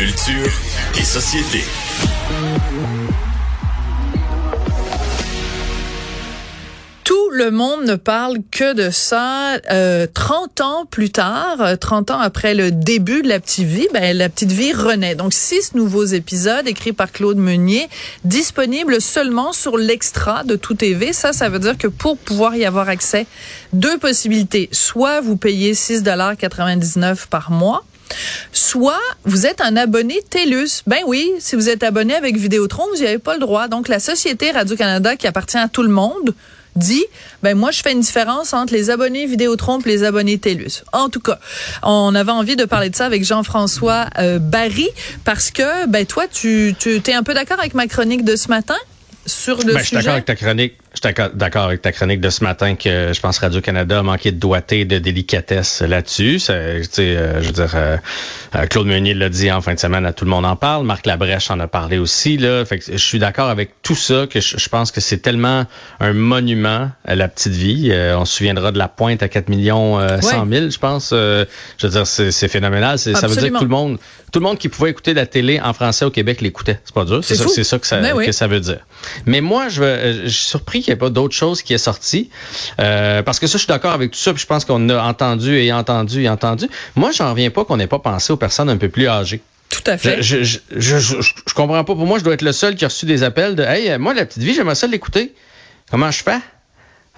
Culture et société. Tout le monde ne parle que de ça. Euh, 30 ans plus tard, euh, 30 ans après le début de La Petite Vie, ben, La Petite Vie renaît. Donc, six nouveaux épisodes écrits par Claude Meunier, disponibles seulement sur l'extra de Tout TV. Ça, ça veut dire que pour pouvoir y avoir accès, deux possibilités. Soit vous payez 6,99 par mois, Soit vous êtes un abonné TELUS. Ben oui, si vous êtes abonné avec Vidéotron, vous n'y avez pas le droit. Donc la société Radio-Canada qui appartient à tout le monde dit ben moi je fais une différence entre les abonnés Vidéotron et les abonnés TELUS. En tout cas, on avait envie de parler de ça avec Jean-François euh, Barry parce que ben toi tu tu es un peu d'accord avec ma chronique de ce matin sur le ben, Je suis d'accord sujet? avec ta chronique. Je suis d'accord avec ta chronique de ce matin que je pense Radio-Canada a manqué de doigté, de délicatesse là-dessus. Euh, je veux dire, euh, euh, Claude Meunier l'a dit en fin de semaine, à tout le monde en parle. Marc Labrèche en a parlé aussi. Là. Fait que je suis d'accord avec tout ça, que je, je pense que c'est tellement un monument à la petite vie. Euh, on se souviendra de la pointe à 4 millions euh, 100 000, je pense. Je veux dire, c'est, phénoménal. Ça veut dire que tout le monde, tout le monde qui pouvait écouter la télé en français au Québec l'écoutait. C'est pas dur. C'est, ça, fou. c'est ça que ça, Ben oui. que ça veut dire. Mais moi, je, veux- je suis surpris qu'il n'y ait pas d'autre chose qui est sorti. Euh, parce que ça, je suis d'accord avec tout ça, puis je pense qu'on a entendu et entendu et entendu. Moi, j'en reviens pas qu'on n'ait pas pensé aux personnes un peu plus âgées. Tout à fait. Je, je, je, je, je- je comprends pas. Pour moi, je dois être le seul qui a reçu des appels de Hey, moi, la petite vie, j'aimerais ça l'écouter. Comment je fais?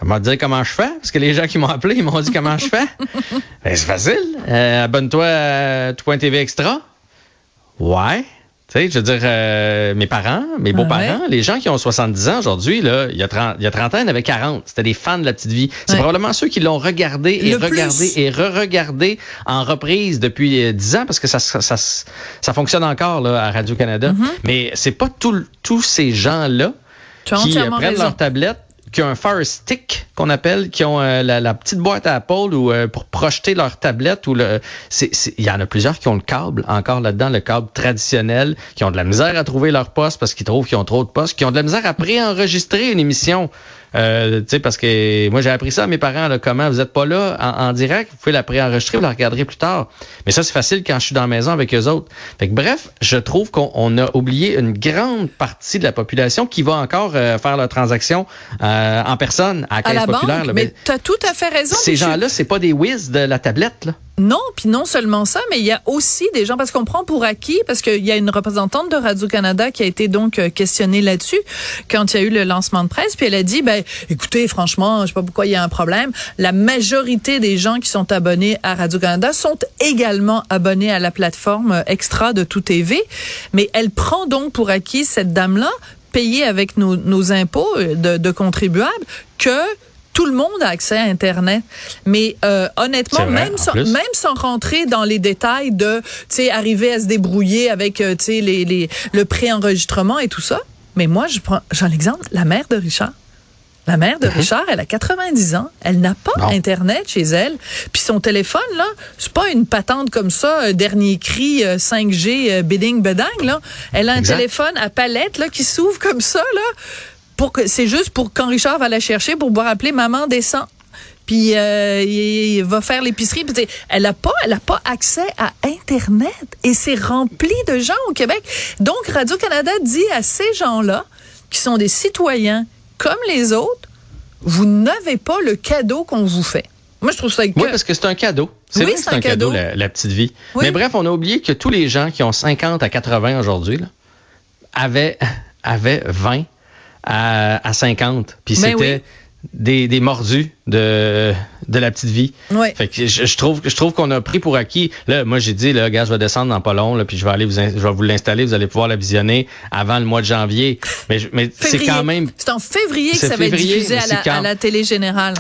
Elle m'a dit comment je fais, parce que les gens qui m'ont appelé, ils m'ont dit comment je fais? ben, c'est facile. Euh, Abonne-toi à tout.tv extra. Ouais. Tu sais, je veux dire, euh, mes parents, mes beaux-parents, les gens qui ont 70 ans aujourd'hui, là, il y a 30, il y a 30 ans, il y en avait 40. C'était des fans de la petite vie. C'est Ouais. probablement ceux qui l'ont regardé et Le regardé plus. et re-regardé en reprise depuis euh, 10 ans parce que ça, ça, ça, ça fonctionne encore là, à Radio-Canada. Mm-hmm. Mais c'est pas tout- tous ces gens-là qui euh, prennent raison. leur tablette, qui ont un Fire Stick qu'on appelle, qui ont euh, la, petite boîte à Apple ou euh, pour projeter leur tablette ou le il y en a plusieurs qui ont le câble encore là-dedans le câble traditionnel qui ont de la misère à trouver leur poste parce qu'ils trouvent qu'ils ont trop de postes qui ont de la misère à préenregistrer une émission euh, tu sais parce que moi j'ai appris ça à mes parents là, comment vous êtes pas là en, en direct vous pouvez la préenregistrer vous la regarderez plus tard mais ça c'est facile quand je suis dans la maison avec eux autres fait que bref je trouve qu'on on a oublié une grande partie de la population qui va encore euh, faire leur transaction euh, en personne à la à caisse la populaire banque, là. mais tu as tout à fait raison. ces gens-là c'est pas des whiz de la tablette là Non, puis non seulement ça, mais il y a aussi des gens, parce qu'on prend pour acquis, parce qu'il y a une représentante de Radio-Canada qui a été donc euh, questionnée là-dessus quand il y a eu le lancement de presse, puis elle a dit, ben, écoutez, franchement, je sais pas pourquoi il y a un problème. La majorité des gens qui sont abonnés à Radio-Canada sont également abonnés à la plateforme euh, extra de Tout TV, mais elle prend donc pour acquis cette dame-là, payée avec nos, impôts euh, de, de contribuables, que tout le monde a accès à Internet. Mais euh, honnêtement, vrai, même sans, même sans rentrer dans les détails de, tu sais, arriver à se débrouiller avec, euh, tu sais, les, les, le préenregistrement et tout ça. Mais moi, je prends, j'en exemple, la mère de Richard. La mère de Richard, elle a 90 ans, elle n'a pas Mhm. Non. internet chez elle, puis son téléphone là, c'est pas une patente comme ça, euh, dernier cri euh, 5G euh, bidding bedang là. Elle a un Exact. téléphone à palette là qui s'ouvre comme ça là, pour que c'est juste pour quand Richard va la chercher pour pouvoir appeler maman descend. Puis euh, il, va faire l'épicerie. Puis elle a pas, elle a pas accès à Internet et c'est rempli de gens au Québec. Donc Radio Canada dit à ces gens-là qui sont des citoyens comme les autres, vous n'avez pas le cadeau qu'on vous fait. Moi, je trouve ça Oui, que- parce que c'est un cadeau. C'est Oui, c'est un un cadeau, cadeau. la, la petite vie. Oui. Mais bref, on a oublié que tous les gens qui ont 50 à 80 aujourd'hui avaient, avaient 20 à, à 50. Puis Ben c'était oui. des, des mordus de, de la petite vie. Ouais. Fait que je, je trouve, je trouve qu'on a pris pour acquis. Là, moi, j'ai dit, là, gars, je vais descendre dans pas long, là, puis je vais aller vous, in- je vais vous l'installer, vous allez pouvoir la visionner avant le mois de janvier. Mais, je- mais c'est quand même C'est en février que ça va être diffusé mais à c'est la, quand- à la télé générale.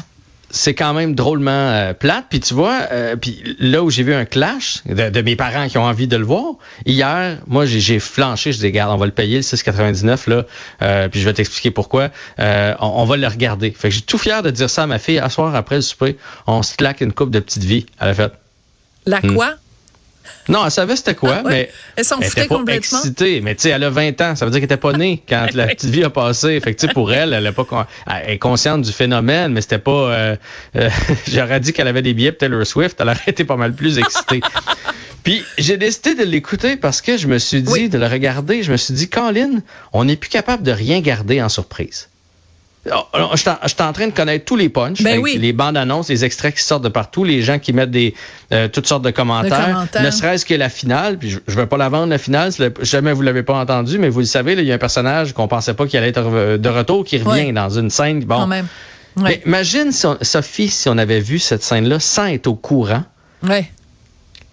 C'est quand même drôlement euh, plate. Puis tu vois, euh, puis là où j'ai vu un clash de, de mes parents qui ont envie de le voir, hier, moi j'ai flanché, je dis regarde, on va le payer le 6,99 là, euh, puis je vais t'expliquer pourquoi. Euh, on, on va le regarder. Fait que j'ai tout fier de dire ça à ma fille. À soir après le souper, on se claque une coupe de petite vie à la fête. La Hmm. Non, elle savait c'était quoi, Ah ouais? mais Elle s'en foutait pas complètement. excitée. Mais tu sais, elle a 20 ans, ça veut dire qu'elle était pas née quand la petite vie a passé. Fait que tu sais, pour elle, elle, a pas, con- elle est consciente du phénomène, mais c'était pas. euh, euh, J'aurais dit qu'elle avait des billets pour Taylor Swift, elle aurait été pas mal plus excitée. Puis j'ai décidé de l'écouter parce que je me suis dit, de le regarder, je me suis dit, Colin, on n'est plus capable de rien garder en surprise. Oh, je suis en train de connaître tous les punchs, ben les bandes annonces, les extraits qui sortent de partout, les gens qui mettent des euh, toutes sortes de commentaires, ne serait-ce que la finale. Puis je, ne vais pas la vendre la finale, jamais vous l'avez pas entendu, mais vous le savez, il y a un personnage qu'on pensait pas qu'il allait être de retour qui revient dans une scène. Bon, même. Mais imagine Sophie si on avait vu cette scène-là sans être au courant. Ouais.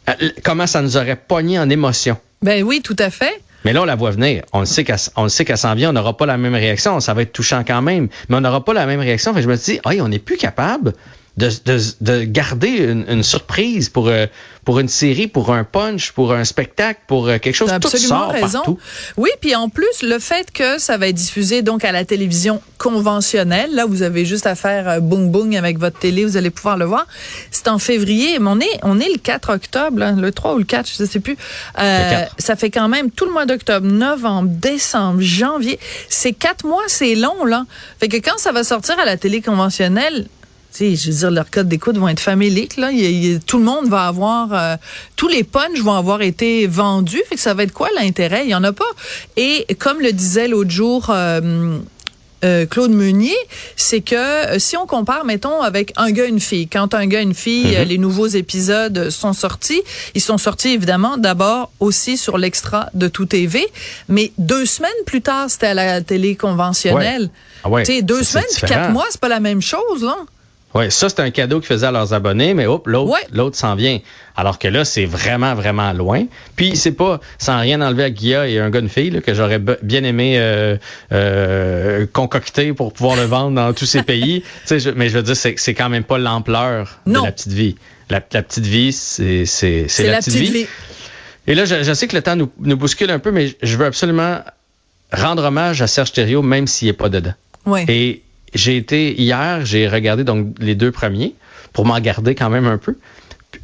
Euh, comment ça nous aurait pogné en émotion? Ben oui, tout à fait. Mais là, on la voit venir. On le sait qu'elle, qu'elle s'en vient. On n'aura pas la même réaction. Ça va être touchant quand même. Mais on n'aura pas la même réaction. Fait je me dis, hey, on n'est plus capable de, de, de garder une, une surprise pour, euh, pour une série, pour un punch, pour un spectacle, pour euh, quelque chose. Tout sort raison. Partout. Oui, puis en plus, le fait que ça va être diffusé donc à la télévision conventionnelle, là, vous avez juste à faire euh, boum boum avec votre télé, vous allez pouvoir le voir. C'est en février, mais on est, on est le 4 octobre, hein, le 3 ou le 4, je ne sais plus. Euh, ça fait quand même tout le mois d'octobre, novembre, décembre, janvier. C'est quatre mois, c'est long, là. Fait que quand ça va sortir à la télé conventionnelle, sais, je veux dire, leurs codes d'écoute vont être faméliques. Là. tout le monde va avoir, euh, tous les punchs vont avoir été vendus. Fait que ça va être quoi l'intérêt? Il y en a pas. Et comme le disait l'autre jour. Euh, euh, Claude Meunier, c'est que si on compare, mettons, avec un gars, une fille, quand un gars, une fille, mm-hmm. les nouveaux épisodes sont sortis, ils sont sortis évidemment d'abord aussi sur l'extra de Tout TV, mais deux semaines plus tard, c'était à la télé conventionnelle. Ouais. Ah deux semaines, quatre mois, c'est pas la même chose, là. Oui, ça, c'est un cadeau qu'ils faisaient à leurs abonnés, mais hop, l'autre, l'autre s'en vient. Alors que là, c'est vraiment, vraiment loin. Puis, c'est pas, sans rien enlever à Guilla et un gars, une fille, que j'aurais bien aimé euh, euh, concocter pour pouvoir le vendre dans tous ces pays. Je, mais je veux dire, c'est, c'est quand même pas l'ampleur de la petite vie. La, petite vie, c'est, c'est, c'est, la, petite, vie. Et là, je, sais que le temps nous, nous bouscule un peu, mais je veux absolument rendre hommage à Serge Thériault, même s'il n'est pas dedans. Ouais. Et j'ai été hier, j'ai regardé donc les deux premiers pour m'en garder quand même un peu.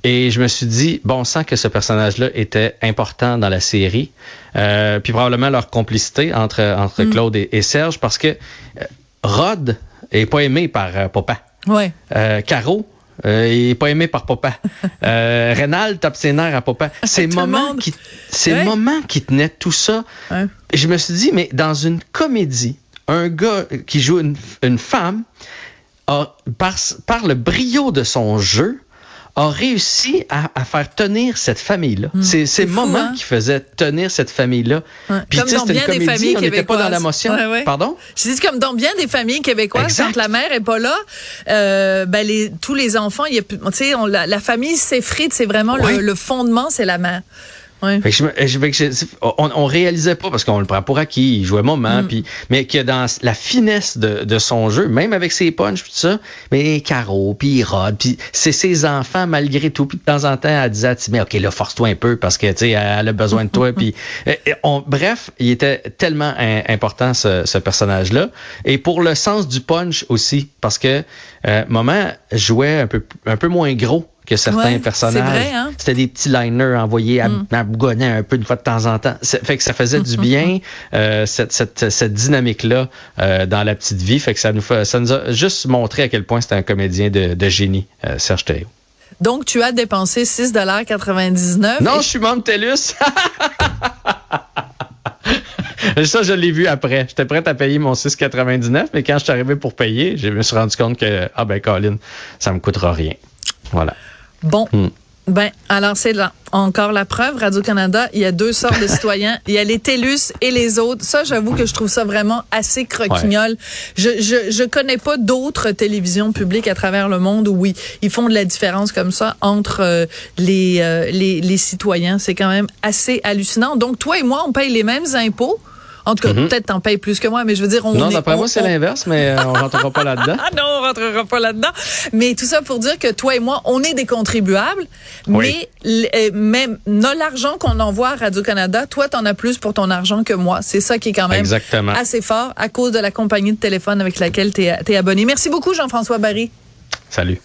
Et je me suis dit, bon sang que ce personnage-là était important dans la série, euh, puis probablement leur complicité entre entre mm. Claude et, Serge, parce que euh, Rod est pas aimé par euh, papa. Ouais. Euh, Caro il est pas aimé par papa. Euh, Rénal tape ses nerfs à papa. C'est moment qui, c'est moment qui tenait tout ça. Je me suis dit, mais dans une comédie, un gars qui joue une, femme, a, par, par, le brio de son jeu, a réussi à, faire tenir cette famille-là. Hmm. c'est ces moments hein? qui faisaient tenir cette famille-là. Puis comme dans bien des familles on n'était pas dans l'émotion. Pardon? Je dis comme dans bien des familles québécoises, quand la mère est pas là, euh, ben les, tous les enfants, y a, on, la, la famille s'effrite, c'est vraiment le, le fondement, c'est la mère. On, on, réalisait pas parce qu'on le prend pour acquis, il jouait moment, mm. puis mais que dans la finesse de, de, son jeu, même avec ses punches tout ça, mais Caro, puis Rod, puis c'est ses enfants malgré tout, puis de temps en temps elle disait mais ok là force-toi un peu parce que tu sais elle a besoin de toi, puis bref, il était tellement important ce, ce personnage là, et pour le sens du punch aussi parce que euh, Moment jouait un peu un peu moins gros que certains personnages. Hein? C'était des petits liners envoyés à, mm. un peu une fois de temps en temps. Fait que ça faisait du bien euh, cette, cette, cette dynamique-là euh, dans la petite vie. Fait que ça nous fait, ça nous a juste montré à quel point c'était un comédien de, de génie, euh, Serge Théo. Donc, tu as dépensé 6,99 Non, je suis membre TELUS. Ça, je l'ai vu après. J'étais prêt à payer mon 6,99, mais quand je suis arrivé pour payer, je me suis rendu compte que, ah ben, Colin, ça me coûtera rien. Voilà. Bon. Hmm. Ben, alors c'est là encore la preuve. Radio-Canada, il y a deux sortes de citoyens. Il y a les TELUS et les autres. Ça, j'avoue que je trouve ça vraiment assez croquignol. Je, je, je connais pas d'autres télévisions publiques à travers le monde où, oui, ils font de la différence comme ça entre euh, les, euh, les, les citoyens. C'est quand même assez hallucinant. Donc, toi et moi, on paye les mêmes impôts? En tout cas, mhm. peut-être t'en payes plus que moi, mais je veux dire, on Non, d'après moi, c'est l'inverse, mais euh, on rentrera pas là-dedans. ah non, on rentrera pas là-dedans. Mais tout ça pour dire que toi et moi, on est des contribuables, mais euh, même l'argent qu'on envoie à Radio-Canada, toi, t'en as plus pour ton argent que moi. C'est ça qui est quand même assez fort à cause de la compagnie de téléphone avec laquelle tu es, es abonné. Merci beaucoup, Jean-François Barry. Salut.